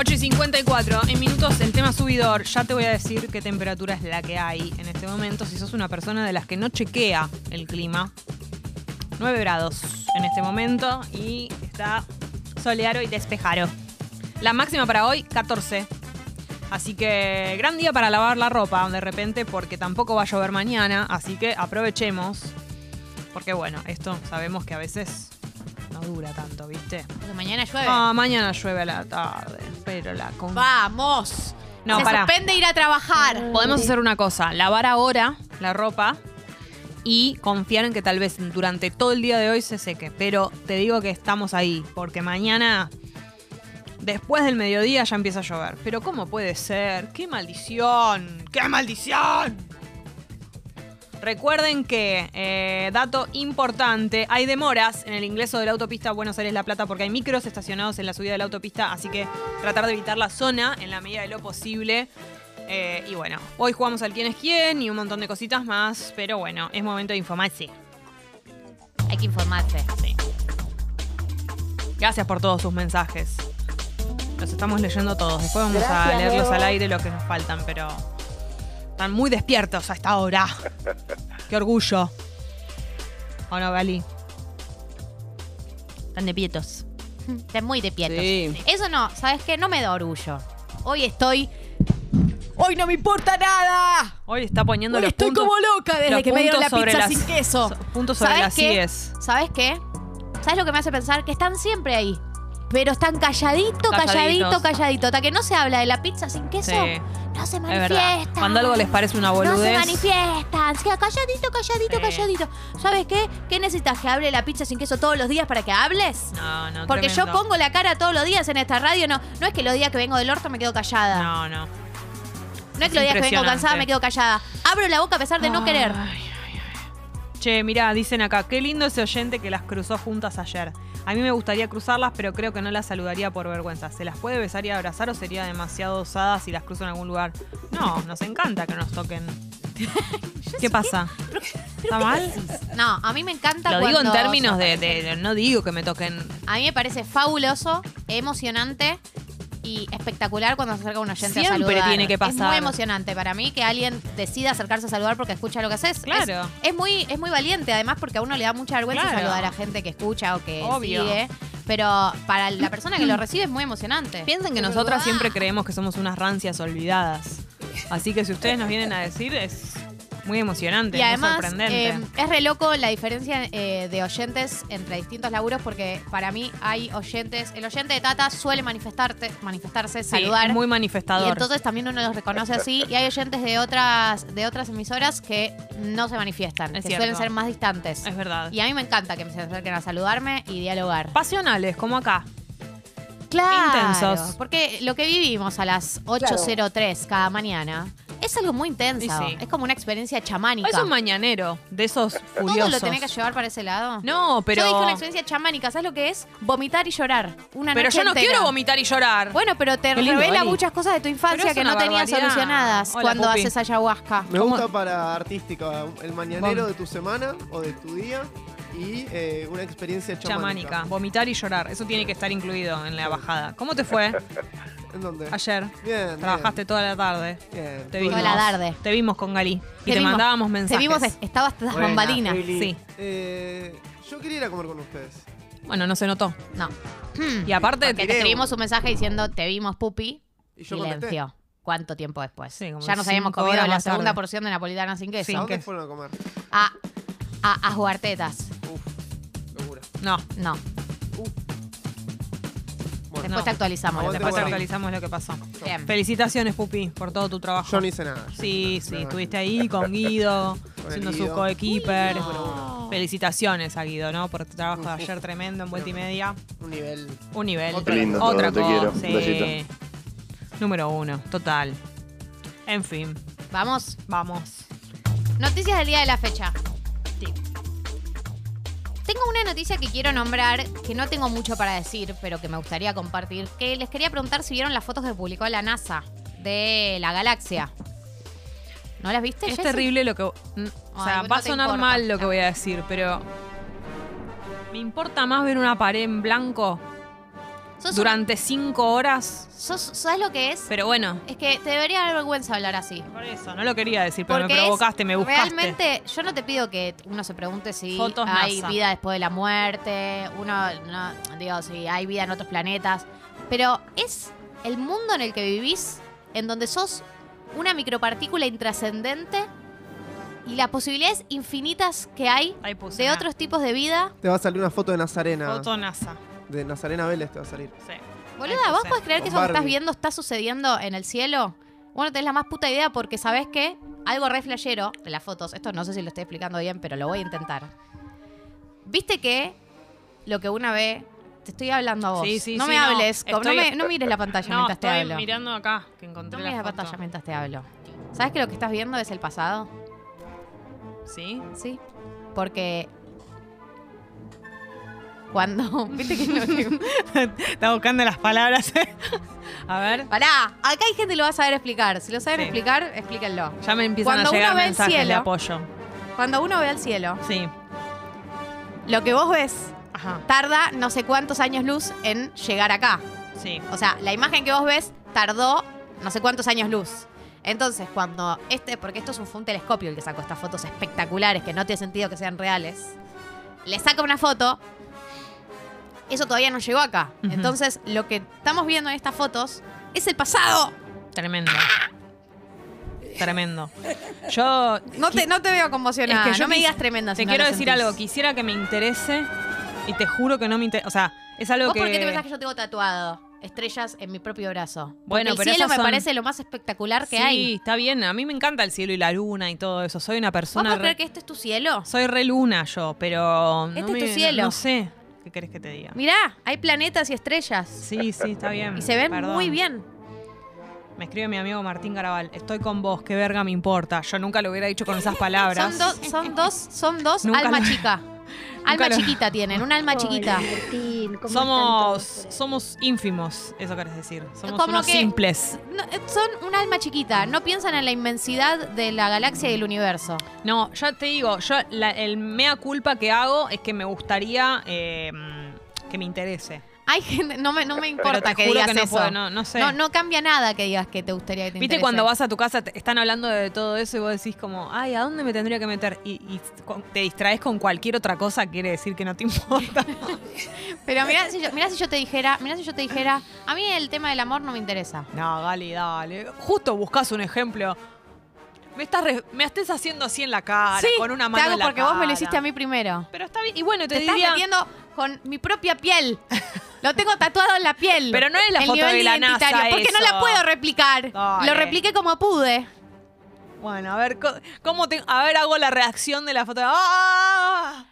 8 y 54. En minutos el tema subidor. Ya te voy a decir qué temperatura es la que hay en este momento. Si sos una persona de las que no chequea el clima. 9 grados en este momento y está soleado y despejado. La máxima para hoy, 14. Así que gran día para lavar la ropa de repente porque tampoco va a llover mañana. Así que aprovechemos. Porque bueno, esto sabemos que a veces no dura tanto, ¿viste? Porque mañana llueve. Ah, mañana llueve a la tarde, pero la con... Vamos. No, Se pará. suspende ir a trabajar. Podemos hacer una cosa, lavar ahora la ropa y confiar en que tal vez durante todo el día de hoy se seque. Pero te digo que estamos ahí, porque mañana, después del mediodía, ya empieza a llover. Pero ¿cómo puede ser? ¡Qué maldición! ¡Qué maldición! Recuerden que, eh, dato importante, hay demoras en el ingreso de la autopista Buenos Aires-La Plata porque hay micros estacionados en la subida de la autopista, así que tratar de evitar la zona en la medida de lo posible. Eh, y bueno, hoy jugamos al quién es quién y un montón de cositas más, pero bueno, es momento de informarse. Hay que informarse. Sí. Gracias por todos sus mensajes. Los estamos leyendo todos. Después vamos a leerlos al aire lo que nos faltan, pero están muy despiertos a esta hora. Qué orgullo. ¿O no, Gali? Están de pietos. Estás muy de pietos. Sí. Eso no, ¿sabes qué? No me da orgullo. Hoy estoy. ¡Hoy no me importa nada! Hoy está poniendo Hoy los estoy puntos, como loca desde que me dieron la pizza las- sin queso. so- puntos sobre ¿Sabes las qué? ¿Sabes qué? ¿Sabes lo que me hace pensar? Que están siempre ahí. Pero están calladito, calladito, calladito. Hasta que no se habla de la pizza sin queso, Sí. No se Es manifiestan. verdad. Cuando algo les parece una No se boludez. manifiestan. Se queda calladito, calladito, Sí. calladito. ¿Sabes qué? ¿Qué necesitas? ¿Que hable la pizza sin queso todos los días para que hables? No, no, Porque yo pongo la cara todos los días en esta radio. No, no es que los días que vengo del orto me quedo callada. No, no. No es que los días que vengo cansada me quedo callada. Abro la boca a pesar de no querer. Ay, ay, ay. Che, mirá, dicen acá, qué lindo ese oyente que las cruzó juntas ayer. A mí me gustaría cruzarlas, pero creo que no las saludaría por vergüenza. ¿Se las puede besar y abrazar o sería demasiado osada si las cruzo en algún lugar? No, nos encanta que nos toquen. ¿Qué pasa? ¿Está mal? No, a mí me encanta Lo digo en cuando términos de- No digo que me toquen. A mí me parece fabuloso, emocionante y espectacular cuando se acerca un oyente a Siempre saludar. tiene que Es pasar. muy emocionante para mí que alguien decida acercarse a saludar porque escucha lo que haces. Claro. Es, es muy, es muy valiente, además, porque a uno le da mucha vergüenza Claro. saludar a gente que escucha o que Obvio. sigue. Pero para la persona que lo recibe es muy emocionante. Piensen que nosotras siempre creemos que somos unas rancias olvidadas. Así que si ustedes nos vienen a decir, es muy emocionante, Y muy además, sorprendente. eh, es re loco la diferencia eh, de oyentes entre distintos laburos, porque para mí hay oyentes. El oyente de Tata suele manifestarte, manifestarse, Sí, saludar. es muy manifestador. Y entonces también uno los reconoce así. Y hay oyentes de otras, de otras emisoras que no se manifiestan, Es que cierto. suelen ser más distantes. es verdad. Y a mí me encanta que me se acerquen a saludarme y dialogar. Pasionales, como acá. Claro. Intensos. Porque lo que vivimos a las 8.03 cada mañana es algo muy intenso. Sí. Es como una experiencia chamánica. Es un mañanero de esos ¿Todo furiosos. lo tenés que llevar para ese lado? No, pero. Yo dije una experiencia chamánica. ¿Sabes lo que es? Vomitar y llorar. Una pero noche yo no entera. quiero vomitar y llorar. Bueno, pero te lindo, revela muchas cosas de tu infancia que no tenías solucionadas Hola, cuando Pupi. haces ayahuasca. Me ¿Cómo? gusta para artística el mañanero Vom- de tu semana o de tu día y eh, una experiencia chamánica. Chamánica. Vomitar y llorar. Eso tiene que estar incluido en la bajada. ¿Cómo te fue ¿En dónde? ayer? Bien. Trabajaste toda la tarde. Bien. Te vimos. Toda la tarde. Te vimos con Gali. Y te, vimos- mandábamos mensajes. Te vimos, estabas tras bambalinas. Sí. Eh, yo quería ir a comer con ustedes. Bueno, no se notó. No. Y aparte, Porque te escribimos un mensaje diciendo, te vimos, pupi. Y yo Silencio. ¿Cuánto tiempo después? Sí, como ya nos habíamos comido la segunda tarde. porción de napolitana sin queso. Sí. ¿A dónde fueron a comer? A, a, a jugar tetas. Uf, locura. no. No. Después te actualizamos. lo que Después pasó. Actualizamos lo que pasó. Bien. Felicitaciones, Pupi, por todo tu trabajo. yo no hice nada. Sí, sí, No. estuviste ahí con Guido, Con siendo su Guido. coequiper. No. Felicitaciones a Guido, ¿no? Por tu trabajo de ayer tremendo en vuelta y media. Un nivel. Un nivel. Qué lindo todo, Otra te cosa. quiero. sí. Besito. Número uno, total. En fin, Vamos. vamos. Noticias del día de la fecha. Tengo una noticia que quiero nombrar, que no tengo mucho para decir, pero que me gustaría compartir. Que les quería preguntar si vieron las fotos que publicó la NASA de la galaxia. ¿No las viste, Es terrible lo que. O Ay, sea, no va a sonar importa. mal lo que voy a decir, pero. Me importa más ver una pared en blanco Sos durante cinco horas. sos- ¿Sabes lo que es? Pero bueno, Es que te debería dar vergüenza hablar así. por eso, no lo quería decir, pero Porque me provocaste, me buscaste. Realmente, yo no te pido que uno se pregunte si Fotos hay NASA. vida después de la muerte, uno, no, digo, si hay vida en otros planetas, pero es el mundo en el que vivís, en donde sos una micropartícula intrascendente y las posibilidades infinitas que hay de otros tipos de vida. Te va a salir una foto de Nazarena. Foto NASA. De Nazarena Vélez te va a salir. Sí. Boluda, ¿vos podés creer que Con eso que estás Barbie. viendo está sucediendo en el cielo? Bueno, tenés la más puta idea porque sabés que algo re flashero de las fotos, esto no sé si lo estoy explicando bien, pero lo voy a intentar. Viste que lo que una ve, te estoy hablando a vos. Sí, sí, no sí, me no. hables, no, Estoy- me, no mires la pantalla No, mientras te estoy hablo. mirando acá, que No encontré mires la la foto. pantalla mientras te hablo. ¿Sabes que lo que estás viendo es el pasado? ¿Sí? Sí. Porque cuando... ¿Viste que no- Está buscando las palabras. a ver. Pará, acá hay gente que lo va a saber explicar. Si lo saben Sí. explicar, explíquenlo. Ya me empiezan Cuando a llegar uno ve el mensajes de apoyo. Cuando uno ve al cielo, Sí. lo que vos ves Ajá. tarda no sé cuántos años luz en llegar acá. Sí. O sea, la imagen que vos ves tardó no sé cuántos años luz. Entonces, cuando este, porque esto es un, fue un telescopio el que sacó estas fotos espectaculares que no tiene sentido que sean reales, le saca una foto, eso todavía no llegó acá. Entonces, lo que estamos viendo en estas fotos es el pasado. Tremendo. Tremendo. Yo. No te, no te veo conmocionada. Es que yo no me digas tremenda. Te quiero decir sentís. algo. Quisiera que me interese. Y te juro que no me interesa. O sea, es algo ¿Vos que. por qué te pensás que yo tengo tatuado estrellas en mi propio brazo? Bueno, Porque el pero cielo me son- parece lo más espectacular que sí, hay. está bien. A mí me encanta el cielo y la luna y todo eso. Soy una ¿Vos persona. podés re- creer que este es tu cielo? Soy re luna yo, pero. no Este es tu cielo. No sé. ¿Qué querés que te diga? Mirá, hay planetas y estrellas. Sí, sí, está bien. Y se ven Perdón. muy bien. Me escribe mi amigo Martín Garabal. Estoy con vos, qué verga me importa. Yo nunca lo hubiera dicho con esas palabras. Son dos, son dos, son dos alma lo- chica. Alma lo- chiquita tienen, un alma chiquita. Martín, ¿cómo Somos, están todos? somos ínfimos, eso querés decir. Somos Como unos que- simples. No, eh, son un alma chiquita, no piensan en la inmensidad de la galaxia y el universo. No, ya te digo, yo la- el mea culpa que hago es que me gustaría eh, que me interese. Hay gente, no me, no me importa que digas que no eso. puedo, no, no sé. no, no cambia nada que digas que te gustaría que te ¿Viste interese. cuando vas a tu casa, te- están hablando de todo eso y vos decís como, ay, ¿a dónde me tendría que meter? Y, te distraes con cualquier otra cosa, quiere decir que no te importa. Pero mirá si, yo, mirá si yo te dijera, mirá si yo te dijera, a mí el tema del amor no me interesa. no, Gali, dale. Justo buscas un ejemplo. Me estás re- me estés haciendo así en la cara, con una mano te hago en la porque vos me lo hiciste a mí primero. Pero está bien. Y bueno, te, Te, estás metiendo con mi propia piel. Lo tengo tatuado en la piel. Pero no es la El foto nivel de la NASA Porque no la puedo replicar. Dale. Lo repliqué como pude. Bueno, a ver, ¿cómo te... A ver, hago la reacción de la foto. ¡Ah!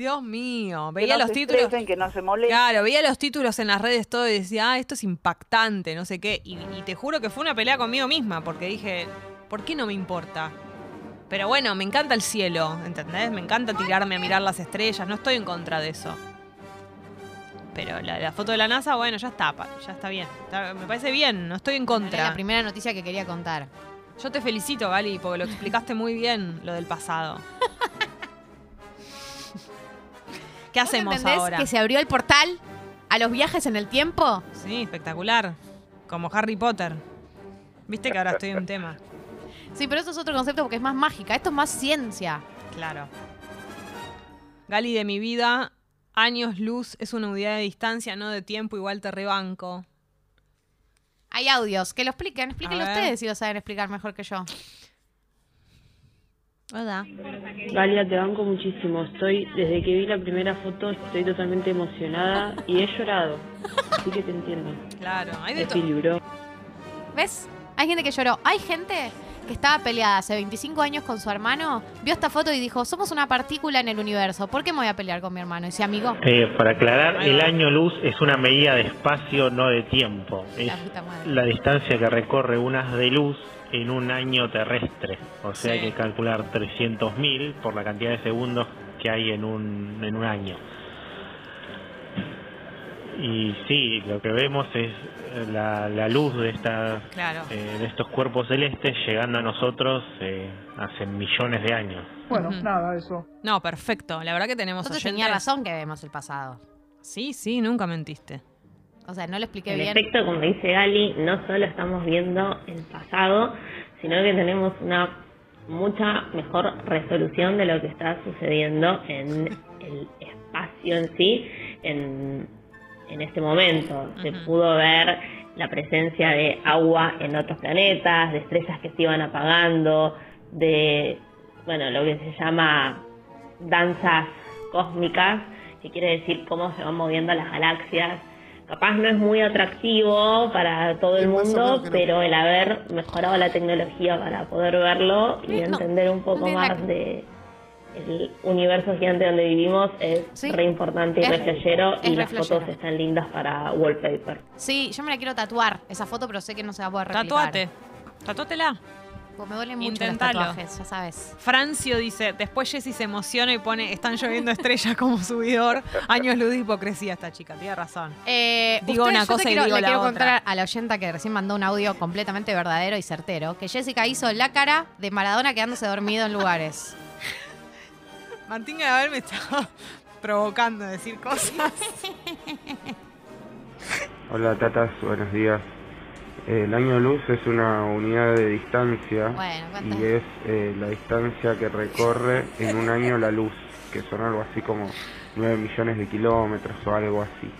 Dios mío, veía que no los se títulos. que no se molesten. Claro, veía los títulos en las redes todo y decía, ah, esto es impactante, no sé qué. Y, y te juro que fue una pelea conmigo misma, porque dije, ¿por qué no me importa? Pero bueno, me encanta el cielo, ¿entendés? Me encanta tirarme a mirar las estrellas, no estoy en contra de eso. Pero la, la foto de la NASA, bueno, ya está, ya está bien. Está- me parece bien, no estoy en Era contra. la primera noticia que quería contar. Yo te felicito, Gali, porque lo explicaste muy bien, lo del pasado. ¿Qué ¿Vos hacemos ahora? que se abrió el portal a los viajes en el tiempo? Sí, espectacular. Como Harry Potter. Viste que ahora estoy en un tema. Sí, pero eso es otro concepto porque es más mágica. Esto es más ciencia. Claro. Gali de mi vida, años luz es una unidad de distancia, no de tiempo, igual te rebanco. Hay audios. Que lo expliquen. Explíquenlo ustedes si lo saben explicar mejor que yo. Hola. Galia, te banco muchísimo. Estoy, desde que vi la primera foto, estoy totalmente emocionada y he llorado. Así que te entiendo. Claro, hay de todo. ¿Ves? Hay gente que lloró. Hay gente que estaba peleada hace 25 años con su hermano, vio esta foto y dijo, somos una partícula en el universo. ¿Por qué me voy a pelear con mi hermano? Y se amigo. Eh, para aclarar, el año luz es una medida de espacio, no de tiempo. Es La distancia que recorre un haz de luz en un año terrestre. O sea, Sí. hay que calcular 300.000 por la cantidad de segundos que hay en un, en un año. Y sí, lo que vemos es la, la luz de, esta, Claro. eh, de estos cuerpos celestes llegando a nosotros eh, hace millones de años. Bueno, nada, eso. No, perfecto. La verdad que tenemos Entonces oyentes. tenía razón que vemos el pasado. Sí, sí, nunca mentiste. O sea, no lo expliqué En bien. efecto, como dice Gali, no solo estamos viendo el pasado, sino que tenemos una mucha mejor resolución de lo que está sucediendo en el espacio en sí, en, en este momento. Se pudo ver la presencia de agua en otros planetas, de estrellas que se iban apagando, de, bueno, lo que se llama danzas cósmicas, que quiere decir cómo se van moviendo las galaxias. Capaz no es muy atractivo para todo el mundo, no. pero el haber mejorado la tecnología para poder verlo y no, entender un poco más de el universo gigante donde vivimos es Sí. re importante y Es- re flashero es y re las flashero. fotos están lindas para wallpaper. Sí, yo me la quiero tatuar, esa foto, pero sé que no se va a poder replicar. Tatuate. Tatuátela. Pues me duelen mucho Intentalo. los tatuajes, ya sabes. Francio dice, después Jessy se emociona y pone, están lloviendo estrellas como subidor. Años luz de hipocresía esta chica, tiene razón. Eh, Digo una yo cosa te y digo le la quiero otra. contar a la oyenta que recién mandó un audio completamente verdadero y certero, que Jessica hizo la cara de Maradona quedándose dormido en lugares. Martín Gabriel me estaba provocando a decir cosas. Hola tatas, buenos días. El año luz es una unidad de distancia Bueno, y es eh, la distancia que recorre en un año la luz, que son algo así como 9 millones de kilómetros o algo así.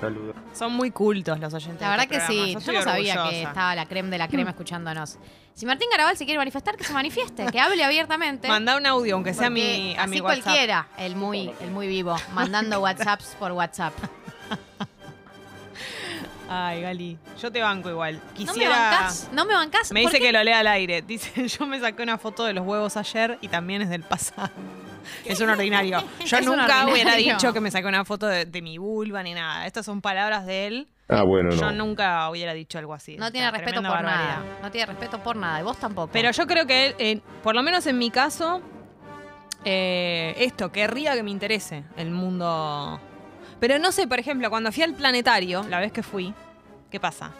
Saludos. Son muy cultos los oyentes. La de verdad este que sí, yo no sabía que estaba la creme de la crema escuchándonos. Si Martín Garabal se quiere manifestar, que se manifieste, que hable abiertamente. Manda un audio, aunque sea a mi, a así mi WhatsApp. cualquiera, el muy, el muy vivo, mandando WhatsApps por WhatsApp. Ay, Gali, yo te banco igual. ¿No me Quisiera... bancás? ¿No me bancás? Me ¿Por dice qué? que lo lea al aire. Dice, yo me saqué una foto de los huevos ayer y también es del pasado. Es un ordinario. Yo nunca hubiera dicho que me saqué una foto de, de mi vulva ni nada. Estas son palabras de él. Ah, bueno, Yo no. nunca hubiera dicho algo así. No tiene respeto por barbaridad. nada. No tiene respeto por nada. Y vos tampoco. Pero yo creo que él, eh, por lo menos en mi caso, eh, esto, querría que me interese el mundo. Pero no sé, por ejemplo, cuando fui al planetario, la vez que fui, ¿qué pasa?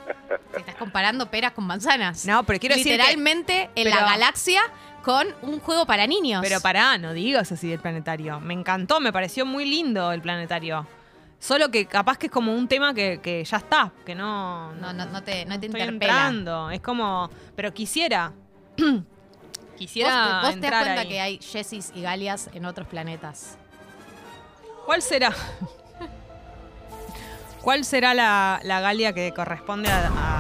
Te estás comparando peras con manzanas. No, pero quiero decir que- Literalmente en pero- la galaxia con un juego para niños. Pero pará, no digas así del planetario. Me encantó, me pareció muy lindo el planetario. Solo que capaz que es como un tema que, que ya está, que no, No, no, no te, no te estoy interpela. entrando. Es como, pero quisiera. quisiera Vos, te- vos te das entrar cuenta ahí. que hay Jessis y Galias en otros planetas. ¿Cuál será? ¿Cuál será la, la Galia que corresponde a, a-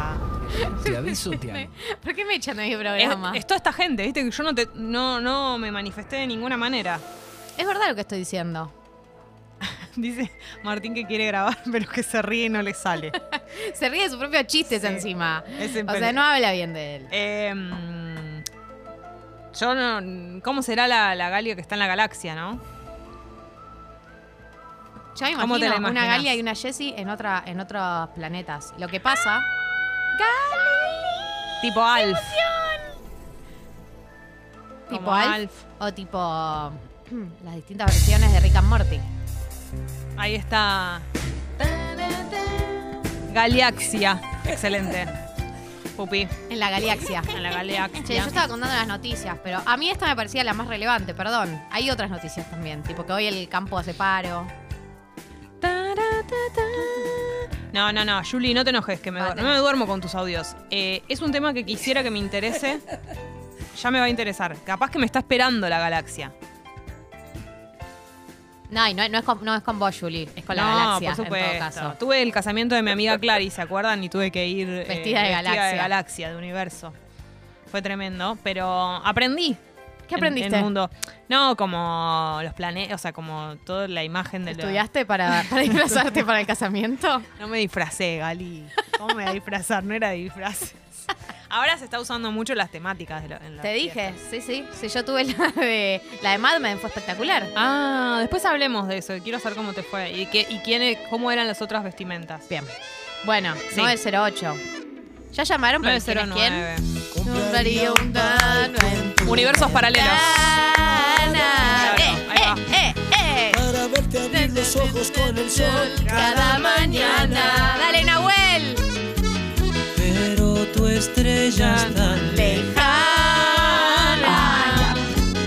Te aviso, te amo. ¿Por qué me echan de mi Es, programa? es toda esta gente, viste que yo no, te, no, no me manifesté de ninguna manera. Es verdad lo que estoy diciendo. Dice Martín que quiere grabar, pero que se ríe y no le sale. Se ríe de sus propios chistes Sí. encima. Es O sea, no habla bien de él. Em, yo no. ¿Cómo será la, la Galia que está en la galaxia, no? Yo me ¿Cómo te imagino la una? Galia y una Jessie en, otra, en otros planetas. Lo que pasa... Tipo Alf. Tipo Alf. o tipo las distintas versiones de Rick and Morty. Ahí está. Galaxia. Excelente. Pupi. En la galaxia. En la galaxia. Che, yo estaba contando las noticias, pero a mí esta me parecía la más relevante, perdón. Hay otras noticias también, tipo que hoy el campo hace paro. No, no, no, Julie, no te enojes, que me no me duermo con tus audios. Eh, es un tema que quisiera que me interese. Ya me va a interesar. Capaz que me está esperando la galaxia. No, y no, no es con, no es con vos, Julie, es con la no, galaxia, por supuesto. en todo caso. Tuve el casamiento de mi amiga Clary, ¿se acuerdan? Y tuve que ir eh, Vestida de galaxia. de galaxia, de universo. Fue tremendo, pero aprendí. ¿Qué en- aprendiste? En, el mundo. No, como los planetas, o sea, como toda la imagen de ¿Estudiaste para, para disfrazarte para el casamiento? No me disfracé, Gali. ¿Cómo me a disfrazar? No era de disfraces. Ahora se está usando mucho las temáticas de lo, en Te dije, sí, sí. Sí, yo tuve la de, la de Mad Men, fue espectacular. Ah, después hablemos de eso. Quiero saber cómo te fue y, qué, y quién, cómo eran las otras vestimentas. Bien. Bueno, Sí. 908. ¿Ya llamaron para quién es quién? 909. Compraría un Universos paralelos. Claro, Eh, ahí va. eh, eh, eh. verte abrir los ojos con el sol Cada mañana. Dale, Nahuel. Pero tu estrella está Lejana.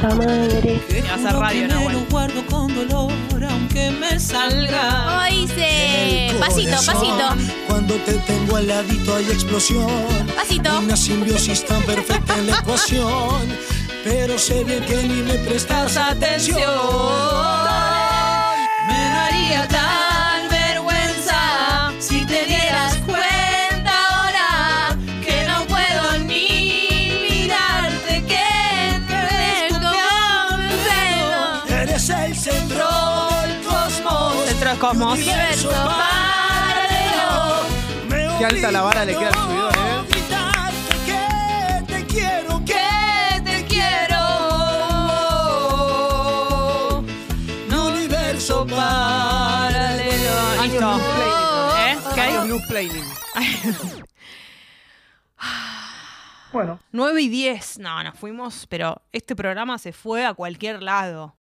¡Ta madre! Que a radio, Nahuel. lo guardo con dolor, aunque me salga. ¿Cómo dice? Pasito, pasito. Cuando te tengo al ladito hay explosión. Pasito. Una simbiosis tan perfecta en la ecuación. Pero sé bien que ni me prestas atención. El centro del cosmos. Centro Cosmos. Universo paralelo. Qué alta la vara le queda al subidor, ¿eh? a gritarte que te quiero, que te quiero. mi universo Paralelo. Listo. ¿Qué hay? Años Blue Planning. Bueno. 9 y 10. No, nos fuimos, pero este programa se fue a cualquier lado.